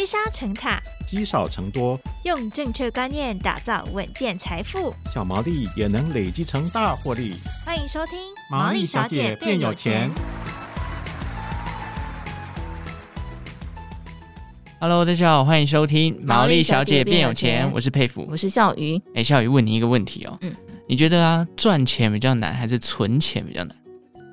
积沙成塔，积少成多，用正确观念打造稳健财富，小毛利也能累积成大获利。欢迎收听《毛利小姐变有钱》。Hello，大家好，欢迎收听《毛利小姐变有钱》，我是佩服，我是笑鱼。哎，笑鱼问你一个问题哦，嗯，你觉得啊，赚钱比较难还是存钱比较难？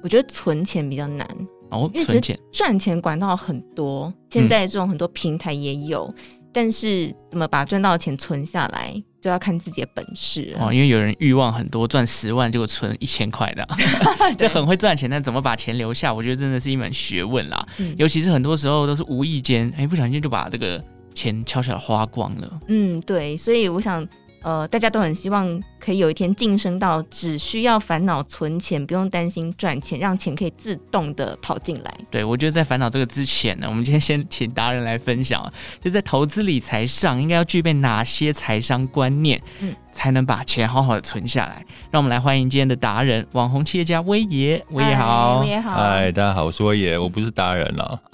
我觉得存钱比较难。哦，因为存钱赚钱管道很多，现在这种很多平台也有，嗯、但是怎么把赚到的钱存下来，就要看自己的本事哦。因为有人欲望很多，赚十万结果存一千块的，就很会赚钱，但怎么把钱留下，我觉得真的是一门学问啦。嗯、尤其是很多时候都是无意间，哎，不小心就把这个钱悄悄花光了。嗯，对，所以我想。呃，大家都很希望可以有一天晋升到只需要烦恼存钱，不用担心赚钱，让钱可以自动的跑进来。对，我觉得在烦恼这个之前呢，我们今天先请达人来分享，就在投资理财上应该要具备哪些财商观念。嗯。才能把钱好好的存下来。让我们来欢迎今天的达人，网红企业家威爷。威爷好，威爷好。嗨，大家好，我是威爷，我不是达人了。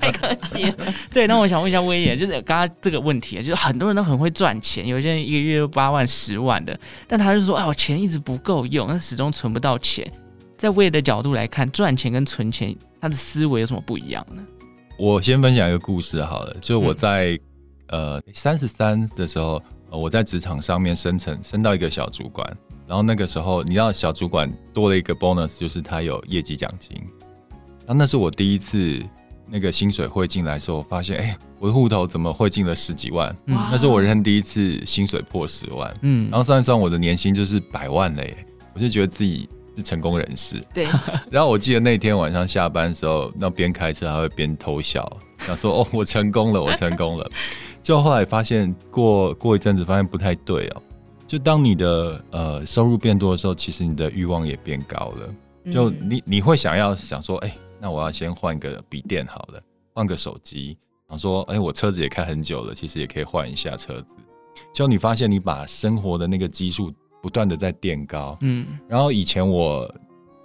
太客气了。对，那我想问一下威爷，就是刚刚这个问题，就是很多人都很会赚钱，有些人一个月八万、十万的，但他就说，啊，我钱一直不够用，那始终存不到钱。在威爷的角度来看，赚钱跟存钱，他的思维有什么不一样呢？我先分享一个故事好了，就我在、嗯、呃三十三的时候。我在职场上面升成升到一个小主管，然后那个时候你知道小主管多了一个 bonus，就是他有业绩奖金。然后那是我第一次那个薪水汇进来的时候，我发现哎、欸，我的户头怎么汇进了十几万？嗯，那是我人生第一次薪水破十万。嗯，然后算一算我的年薪就是百万嘞，我就觉得自己是成功人士。对。然后我记得那天晚上下班的时候，那边开车还会边偷笑，想说哦，我成功了，我成功了。就后来发现过过一阵子，发现不太对哦。就当你的呃收入变多的时候，其实你的欲望也变高了。就你你会想要想说，哎、欸，那我要先换个笔电好了，换个手机。然后说，哎、欸，我车子也开很久了，其实也可以换一下车子。就你发现你把生活的那个基数不断的在垫高。嗯。然后以前我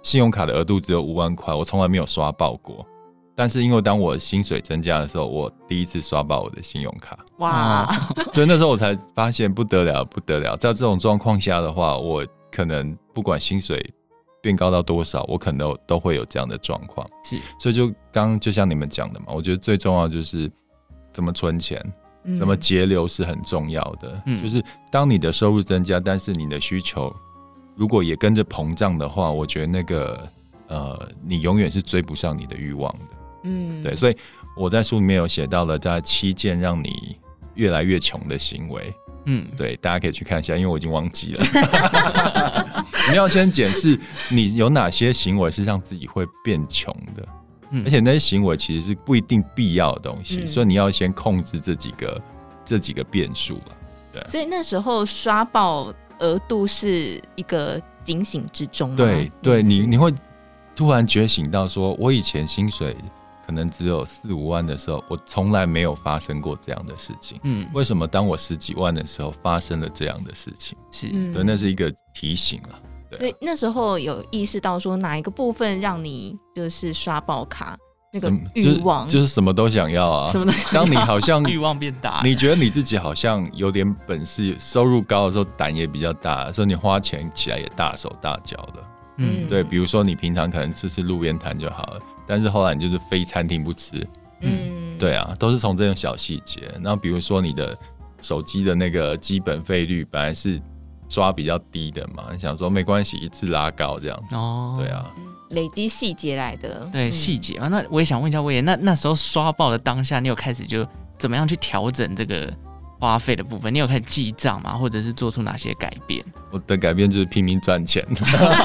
信用卡的额度只有五万块，我从来没有刷爆过。但是因为当我薪水增加的时候，我第一次刷爆我的信用卡。哇！对，那时候我才发现不得了，不得了。在这种状况下的话，我可能不管薪水变高到多少，我可能都都会有这样的状况。是，所以就刚就像你们讲的嘛，我觉得最重要就是怎么存钱，怎么节流是很重要的。嗯，就是当你的收入增加，但是你的需求如果也跟着膨胀的话，我觉得那个呃，你永远是追不上你的欲望的。嗯，对，所以我在书里面有写到了这七件让你越来越穷的行为。嗯，对，大家可以去看一下，因为我已经忘记了。你要先检视你有哪些行为是让自己会变穷的，嗯，而且那些行为其实是不一定必要的东西，嗯，所以你要先控制这几个这几个变数了。对，所以那时候刷爆额度是一个警醒之中。对，对你你会突然觉醒到说，我以前薪水。可能只有四五万的时候，我从来没有发生过这样的事情。嗯，为什么当我十几万的时候发生了这样的事情？是对，那是一个提醒了。对啊，所以那时候有意识到说，哪一个部分让你就是刷爆卡那个欲望，就是什么都想要啊。什么都想要。当你好像欲望变大，你觉得你自己好像有点本事，收入高的时候胆也比较大，所以你花钱起来也大手大脚的。嗯，对，比如说你平常可能吃吃路边摊就好了。但是后来你就是非餐厅不吃，嗯，对啊，都是从这种小细节。然后比如说你的手机的那个基本费率本来是抓比较低的嘛，你想说没关系，一次拉高这样。哦，对啊，累积细节来的，对细节啊。那我也想问一下魏爷，那那时候刷爆的当下，你有开始就怎么样去调整这个？花费的部分，你有开始记账吗？或者是做出哪些改变？我的改变就是拼命赚钱，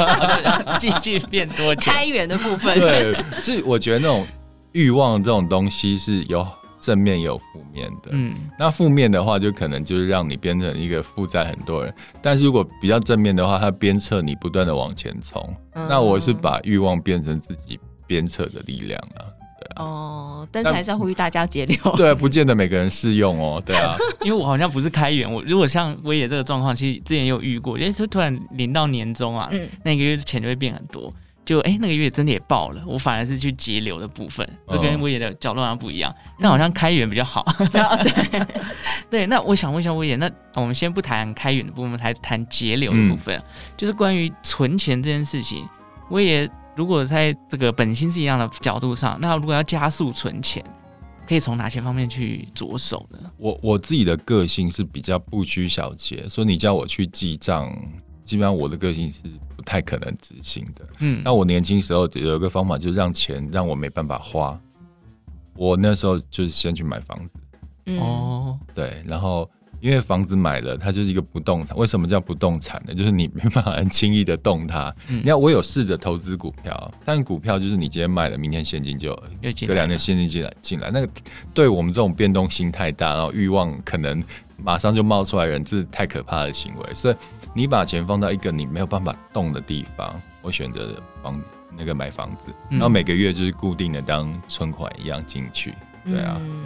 继续变多钱。开源的部分，对，这我觉得那种欲望这种东西是有正面也有负面的。嗯，那负面的话，就可能就是让你变成一个负债很多人。但是如果比较正面的话，它鞭策你不断的往前冲。嗯、那我是把欲望变成自己鞭策的力量啊。哦，但是还是要呼吁大家节流。对，不见得每个人适用哦。对啊，因为我好像不是开源，我如果像威爷这个状况，其实之前也有遇过，就是突然临到年终啊，嗯，那个月钱就会变很多。就哎、欸、那个月真的也爆了，我反而是去节流的部分，就跟威爷的角度好像不一样，但好像开源比较好。对 对，那我想问一下威爷，那我们先不谈开源的部分，来谈节流的部分，嗯、就是关于存钱这件事情，威爷如果在这个本心是一样的角度上，那如果要加速存钱，可以从哪些方面去着手呢？我我自己的个性是比较不拘小节，所以你叫我去记账，基本上我的个性是不太可能执行的。嗯，那我年轻时候有一个方法，就是让钱让我没办法花。我那时候就是先去买房子。哦、嗯，对，然后。因为房子买了，它就是一个不动产。为什么叫不动产呢？就是你没办法很轻易的动它。嗯、你看，我有试着投资股票，但股票就是你今天卖了，明天现金就隔两天现金进来进来。那个对我们这种变动性太大，然后欲望可能马上就冒出来人，这是太可怕的行为。所以你把钱放到一个你没有办法动的地方，我选择房那个买房子，然后每个月就是固定的当存款一样进去。对啊。嗯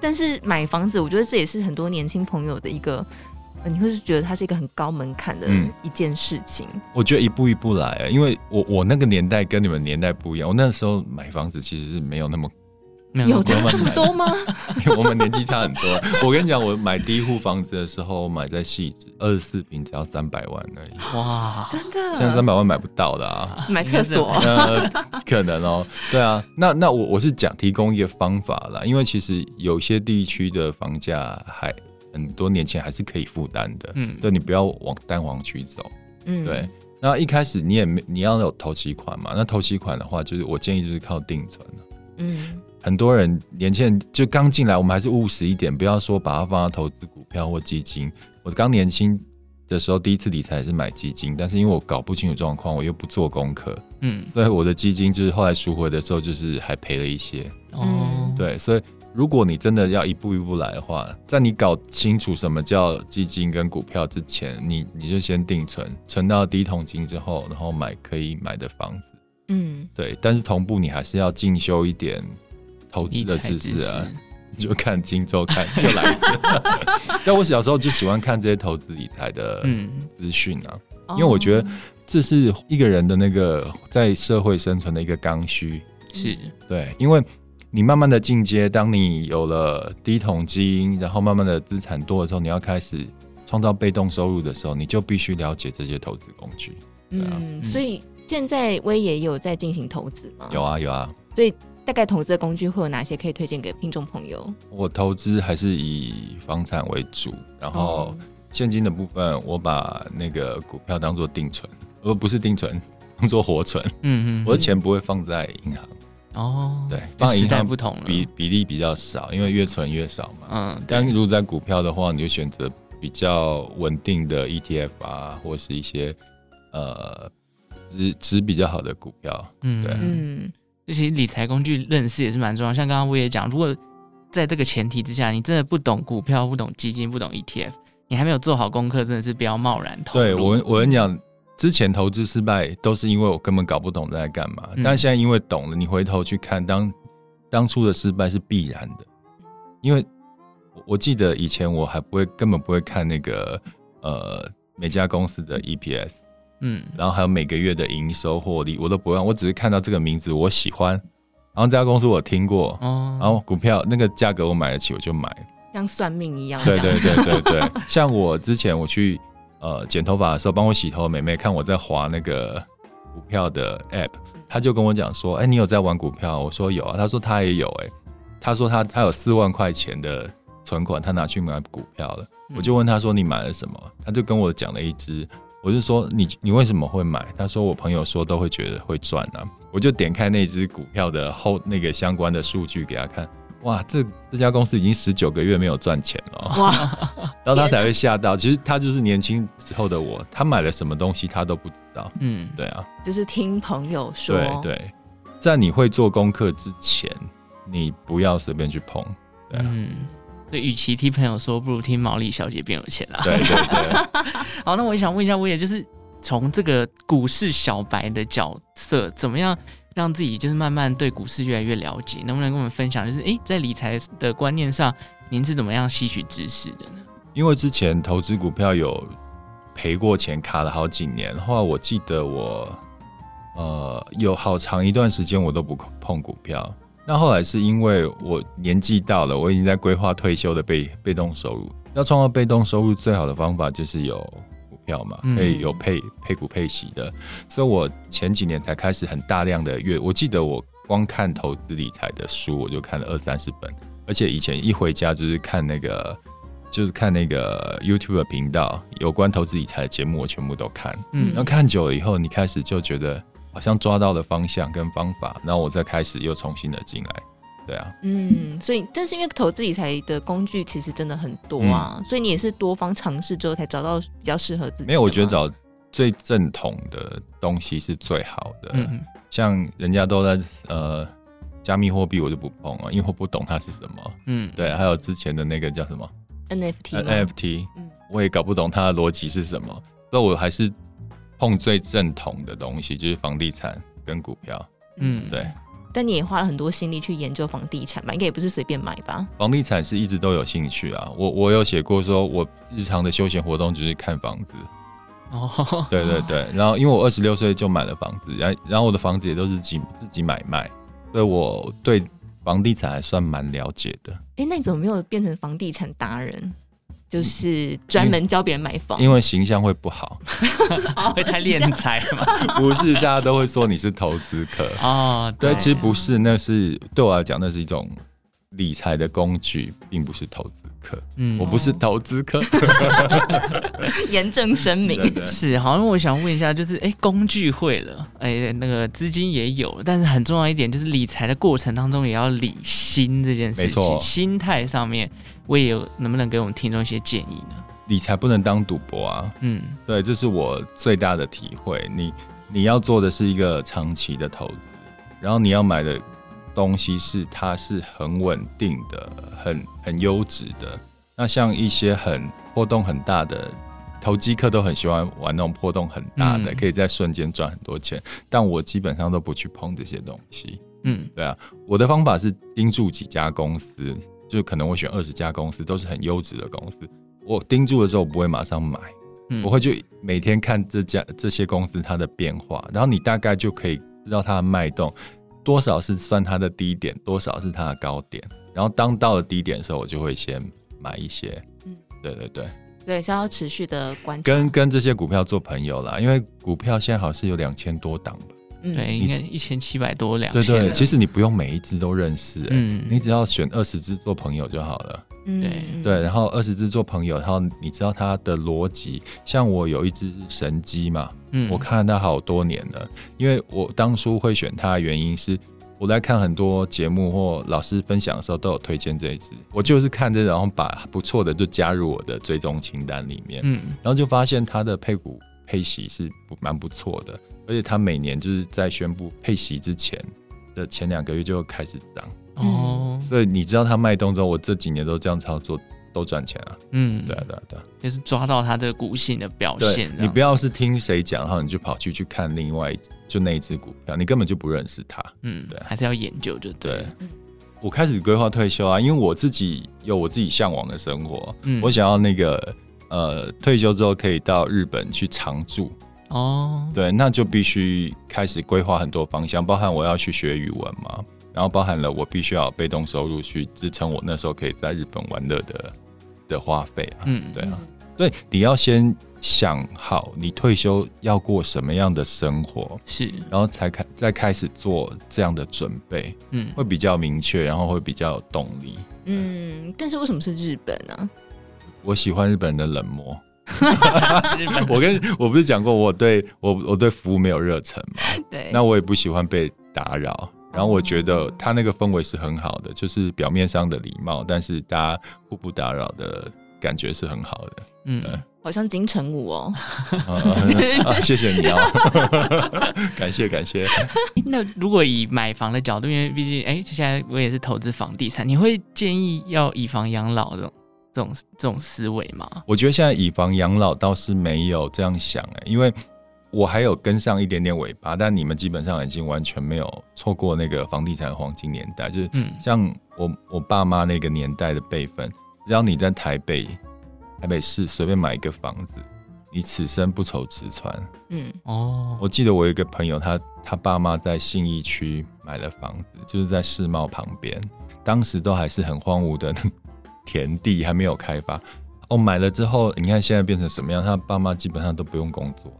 但是买房子，我觉得这也是很多年轻朋友的一个，你会是觉得它是一个很高门槛的一件事情。嗯。我觉得一步一步来，因为我我那个年代跟你们年代不一样，我那时候买房子其实是没有那么。有差很多吗？我们年纪差很多。我跟你讲，我买第一户房子的时候，我买在汐止，二十四平只要三百万而已。哇，真的？现在三百万买不到的啊！买厕所？呃，可能哦。对啊，那那我我是讲提供一个方法啦，因为其实有些地区的房价还很多年前还是可以负担的。嗯，对，你不要往蛋黄区走。嗯，对。那一开始你也没你要有头期款嘛？那头期款的话，就是我建议就是靠定存。嗯。很多人年轻人就刚进来，我们还是务实一点，不要说把它放到投资股票或基金。我刚年轻的时候，第一次理财是买基金，但是因为我搞不清楚状况，我又不做功课，嗯，所以我的基金就是后来赎回的时候，就是还赔了一些。哦，对，所以如果你真的要一步一步来的话，在你搞清楚什么叫基金跟股票之前，你你就先定存，存到第一桶金之后，然后买可以买的房子。嗯，对，但是同步你还是要进修一点。投资的知识啊，就看《今周刊》又来一次。但我小时候就喜欢看这些投资理财的资讯啊，嗯、因为我觉得这是一个人的那个在社会生存的一个刚需。是对，因为你慢慢的进阶，当你有了第一桶金，然后慢慢的资产多的时候，你要开始创造被动收入的时候，你就必须了解这些投资工具。对啊、嗯，所以现在威也有在进行投资吗？有啊，有啊。所以。大概投资的工具会有哪些可以推荐给听众朋友？我投资还是以房产为主，然后现金的部分我把那个股票当做定存，而不是定存，当做活存。嗯嗯，我的钱不会放在银行。哦，对，放银行不同，比比例比较少，因为越存越少嘛。嗯，但如果在股票的话，你就选择比较稳定的 ETF 啊，或是一些呃值值比较好的股票。嗯，对，嗯。这些理财工具认识也是蛮重要，像刚刚我也讲，如果在这个前提之下，你真的不懂股票、不懂基金、不懂 ETF，你还没有做好功课，真的是不要贸然投。对我，我跟你讲，之前投资失败都是因为我根本搞不懂在干嘛，嗯、但现在因为懂了，你回头去看当当初的失败是必然的，因为我记得以前我还不会，根本不会看那个呃每家公司的 EPS。嗯，然后还有每个月的营收获利，我都不用，我只是看到这个名字我喜欢，然后这家公司我听过，哦，然后股票那个价格我买得起，我就买，像算命一样。对对对对对，像我之前我去呃剪头发的时候，帮我洗头的妹妹看我在划那个股票的 app，她就跟我讲说，哎，你有在玩股票？我说有啊，她说她也有，哎，她说她她有四万块钱的存款，她拿去买股票了，我就问她说你买了什么？她就跟我讲了一支。我就说你你为什么会买？他说我朋友说都会觉得会赚啊。我就点开那只股票的后那个相关的数据给他看，哇，这这家公司已经十九个月没有赚钱了，哇，然后他才会吓到。其实他就是年轻时候的我，他买了什么东西他都不知道。嗯，对啊，就是听朋友说。对对，在你会做功课之前，你不要随便去碰。对啊。嗯对，与其听朋友说，不如听毛利小姐变有钱啦。对对对。好，那我也想问一下，我也就是从这个股市小白的角色，怎么样让自己就是慢慢对股市越来越了解？能不能跟我们分享，就是哎，在理财的观念上，您是怎么样吸取知识的呢？因为之前投资股票有赔过钱，卡了好几年。后来我记得我呃，有好长一段时间我都不碰股票。那后来是因为我年纪到了，我已经在规划退休的被被动收入。要创造被动收入，最好的方法就是有股票嘛，可以有配配股配息的。所以我前几年才开始很大量的阅，我记得我光看投资理财的书，我就看了二三十本，而且以前一回家就是看那个，就是看那个 YouTube 的频道，有关投资理财的节目，我全部都看。嗯，然后看久了以后，你开始就觉得。好像抓到了方向跟方法，然后我再开始又重新的进来，对啊，嗯，所以但是因为投资理财的工具其实真的很多啊，嗯、所以你也是多方尝试之后才找到比较适合自己。没有，我觉得找最正统的东西是最好的。嗯，像人家都在呃加密货币，我就不碰啊，因为我不懂它是什么。嗯，对，还有之前的那个叫什么？NFT，NFT，嗯，我也搞不懂它的逻辑是什么，那我还是。碰最正统的东西就是房地产跟股票，嗯，对。但你也花了很多心力去研究房地产吧？应该也不是随便买吧？房地产是一直都有兴趣啊。我我有写过说，我日常的休闲活动就是看房子。哦，对对对。然后因为我二十六岁就买了房子，然然后我的房子也都是自己自己买卖，所以我对房地产还算蛮了解的。哎、欸，那你怎么没有变成房地产达人？就是专门教别人买房，因为形象会不好，会太敛财嘛？不是，大家都会说你是投资客啊。对，其实不是，那是对我来讲，那是一种理财的工具，并不是投资客。嗯，我不是投资客，严正声明。是，好像我想问一下，就是哎、欸，工具会了，哎、欸，那个资金也有，但是很重要一点就是理财的过程当中也要理心这件事情，心态上面。我也有，能不能给我们听众一些建议呢？理财不能当赌博啊！嗯，对，这是我最大的体会。你你要做的是一个长期的投资，然后你要买的东西是它是很稳定的、很很优质的。那像一些很波动很大的投机客都很喜欢玩那种波动很大的，嗯、可以在瞬间赚很多钱。但我基本上都不去碰这些东西。嗯，对啊，我的方法是盯住几家公司。就可能我选二十家公司，都是很优质的公司。我盯住的时候，我不会马上买，嗯、我会就每天看这家这些公司它的变化，然后你大概就可以知道它的脉动，多少是算它的低点，多少是它的高点。然后当到了低点的时候，我就会先买一些。嗯，对对对，对，是要持续的关注，跟跟这些股票做朋友啦，因为股票现在好像是有两千多档吧。对，应该一千七百多两。对对，其实你不用每一只都认识，嗯，你只要选二十只做朋友就好了。嗯，对对，然后二十只做朋友，然后你知道它的逻辑。像我有一只神机嘛，嗯，我看了它好多年了。因为我当初会选它的原因是，我在看很多节目或老师分享的时候都有推荐这一只，我就是看这，然后把不错的就加入我的追踪清单里面，嗯，然后就发现它的配股配息是蛮不错的。而且它每年就是在宣布配息之前的前两个月就开始涨哦，所以你知道它脉动之后，我这几年都这样操作，都赚钱啊。嗯，对啊，对啊，对啊，就是抓到他的股性的表现。你不要是听谁讲，然后你就跑去去看另外一就那一只股票，你根本就不认识它。嗯，对，还是要研究就对。對，我开始规划退休啊，因为我自己有我自己向往的生活，嗯，我想要那个呃退休之后可以到日本去常住。哦，oh. 对，那就必须开始规划很多方向，包含我要去学语文嘛，然后包含了我必须要有被动收入去支撑我那时候可以在日本玩乐的的花费啊。嗯，对啊，所以你要先想好你退休要过什么样的生活，是，然后才开再开始做这样的准备，嗯，会比较明确，然后会比较有动力。嗯，但是为什么是日本呢？我喜欢日本人的冷漠。我跟我不是讲过，我对我我对服务没有热忱嘛？对，那我也不喜欢被打扰。然后我觉得他那个氛围是很好的，就是表面上的礼貌，但是大家互不打扰的感觉是很好的。嗯，好像金城武哦。啊谢谢你哦，感 谢感谢。那如果以买房的角度，因为毕竟哎，现在我也是投资房地产，你会建议要以房养老的？这种这种思维吗？我觉得现在以房养老倒是没有这样想哎，因为我还有跟上一点点尾巴，但你们基本上已经完全没有错过那个房地产黄金年代，就是像我我爸妈那个年代的辈分，只要你在台北台北市随便买一个房子，你此生不愁吃穿。嗯，哦，我记得我有一个朋友，他他爸妈在信义区买了房子，就是在世贸旁边，当时都还是很荒芜的田地，还没有开发。哦，买了之后，你看现在变成什么样？他爸妈基本上都不用工作。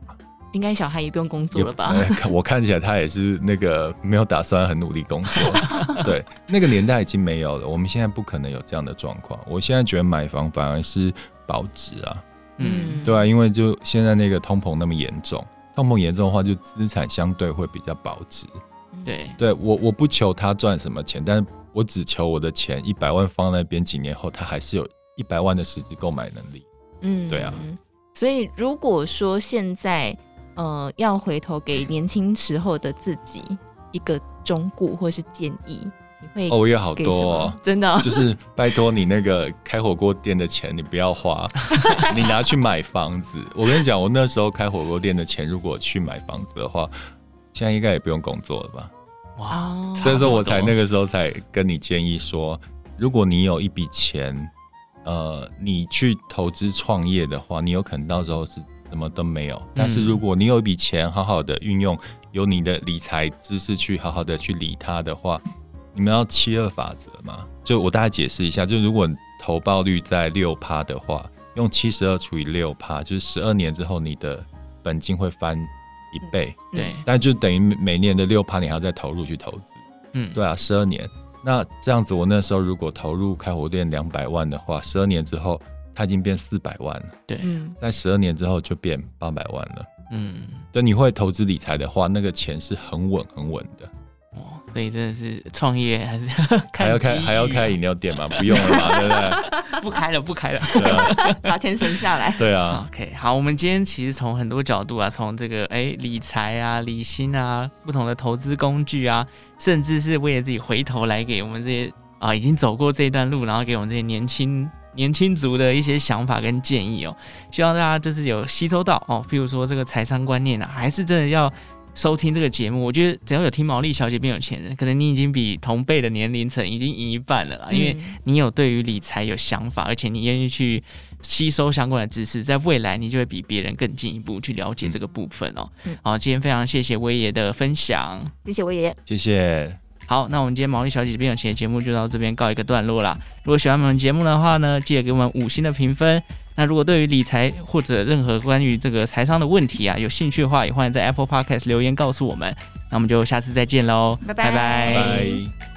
应该小孩也不用工作了吧？我看起来他也是那个没有打算很努力工作。对，那个年代已经没有了。我们现在不可能有这样的状况。我现在觉得买房反而是保值啊。嗯，对啊，因为就现在那个通膨那么严重，通膨严重的话，就资产相对会比较保值。对，对我我不求他赚什么钱，但是我只求我的钱一百万放那边，几年后他还是有一百万的实质购买能力。嗯，对啊。所以如果说现在。呃，要回头给年轻时候的自己一个忠告或是建议，你会哦，我有好多哦，真的，就是拜托你那个开火锅店的钱，你不要花，你拿去买房子。我跟你讲，我那时候开火锅店的钱，如果去买房子的话，现在应该也不用工作了吧？哇，所以说我才那个时候才跟你建议说，如果你有一笔钱，呃，你去投资创业的话，你有可能到时候是。什么都没有，但是如果你有一笔钱，好好的运用，有你的理财知识去好好的去理它的话，你们要七二法则嘛？就我大概解释一下，就如果投报率在六趴的话，用七十二除以六趴，就是十二年之后你的本金会翻一倍。对，但就等于每年的六趴，你还要再投入去投资。嗯，对啊，十二年，那这样子，我那时候如果投入开火店两百万的话，十二年之后。它已经变四百万了，对，在十二年之后就变八百万了，嗯，等你会投资理财的话，那个钱是很稳很稳的，哦，所以真的是创业还是 还要开还要开饮料店吗？不用了嘛，对不对？不开了，不开了，对啊，把钱省下来，对啊，OK，好，我们今天其实从很多角度啊，从这个哎理财啊、理心啊、不同的投资工具啊，甚至是为了自己回头来给我们这些啊已经走过这一段路，然后给我们这些年轻。年轻族的一些想法跟建议哦，希望大家就是有吸收到哦。譬如说这个财商观念啊，还是真的要收听这个节目。我觉得只要有听毛利小姐变有钱人，可能你已经比同辈的年龄层已经赢一半了啦。因为你有对于理财有想法，而且你愿意去吸收相关的知识，在未来你就会比别人更进一步去了解这个部分哦。好，今天非常谢谢威爷的分享，谢谢威爷，谢谢。好，那我们今天毛利小姐变有钱的节目就到这边告一个段落啦。如果喜欢我们节目的话呢，记得给我们五星的评分。那如果对于理财或者任何关于这个财商的问题啊，有兴趣的话，也欢迎在 Apple Podcast 留言告诉我们。那我们就下次再见喽，拜拜。拜拜。